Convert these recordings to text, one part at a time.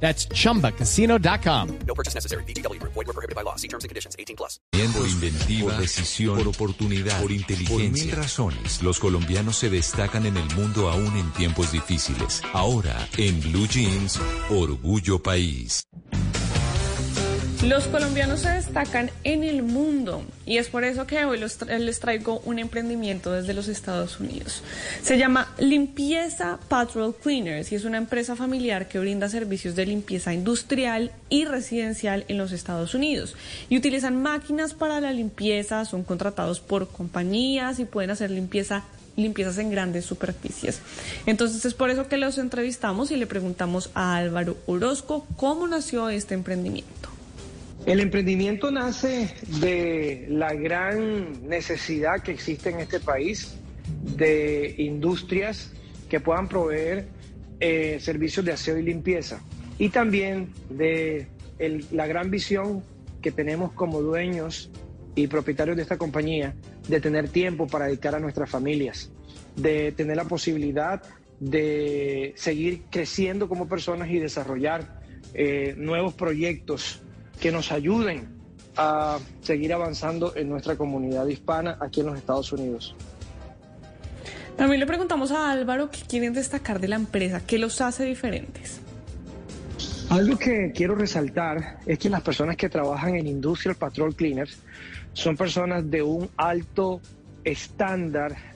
That's chumbacasino.com. No purchase necessary. BGW. Void were prohibited by law. See terms and conditions. 18 plus. Por inventiva, por decisión, por oportunidad, por inteligencia. Por mil razones, los colombianos se destacan en el mundo aún en tiempos difíciles. Ahora, en Blue Jeans, Orgullo País. Los colombianos se destacan en el mundo y es por eso que hoy les traigo un emprendimiento desde los Estados Unidos. Se llama Limpieza Patrol Cleaners y es una empresa familiar que brinda servicios de limpieza industrial y residencial en los Estados Unidos. Y utilizan máquinas para la limpieza, son contratados por compañías y pueden hacer limpieza limpiezas en grandes superficies. Entonces es por eso que los entrevistamos y le preguntamos a Álvaro Orozco cómo nació este emprendimiento. El emprendimiento nace de la gran necesidad que existe en este país de industrias que puedan proveer eh, servicios de aseo y limpieza. Y también de la gran visión que tenemos como dueños y propietarios de esta compañía de tener tiempo para dedicar a nuestras familias, de tener la posibilidad de seguir creciendo como personas y desarrollar eh, nuevos proyectos que nos ayuden a seguir avanzando en nuestra comunidad hispana aquí en los Estados Unidos. También le preguntamos a Álvaro qué quieren destacar de la empresa, qué los hace diferentes. Algo que quiero resaltar es que las personas que trabajan en Industrial Patrol Cleaners son personas de un alto estándar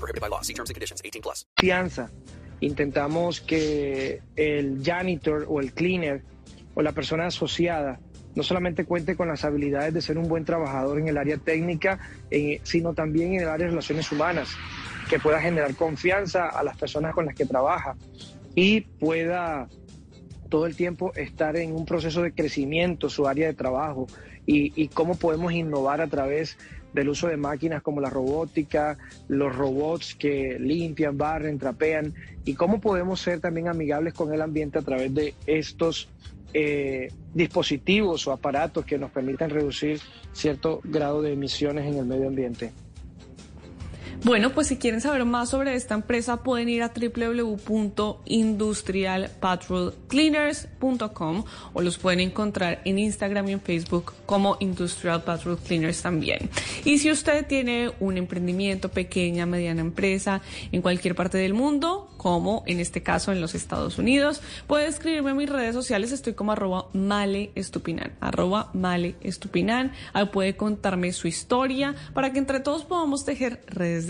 prohibited by law. See terms and conditions. 18 plus. confianza. Intentamos que el janitor o el cleaner o la persona asociada no solamente cuente con las habilidades de ser un buen trabajador en el área técnica, sino también en el área de relaciones humanas, que pueda generar confianza a las personas con las que trabaja y pueda todo el tiempo estar en un proceso de crecimiento, su área de trabajo y, y cómo podemos innovar a través del uso de máquinas como la robótica, los robots que limpian, barren, trapean y cómo podemos ser también amigables con el ambiente a través de estos eh, dispositivos o aparatos que nos permitan reducir cierto grado de emisiones en el medio ambiente. Bueno, pues si quieren saber más sobre esta empresa pueden ir a www.industrialpatrolcleaners.com o los pueden encontrar en Instagram y en Facebook como Industrial Patrol Cleaners también. Y si usted tiene un emprendimiento, pequeña, mediana empresa en cualquier parte del mundo, como en este caso en los Estados Unidos, puede escribirme en mis redes sociales, estoy como arroba maleestupinan, arroba maleestupinan, ahí puede contarme su historia para que entre todos podamos tejer redes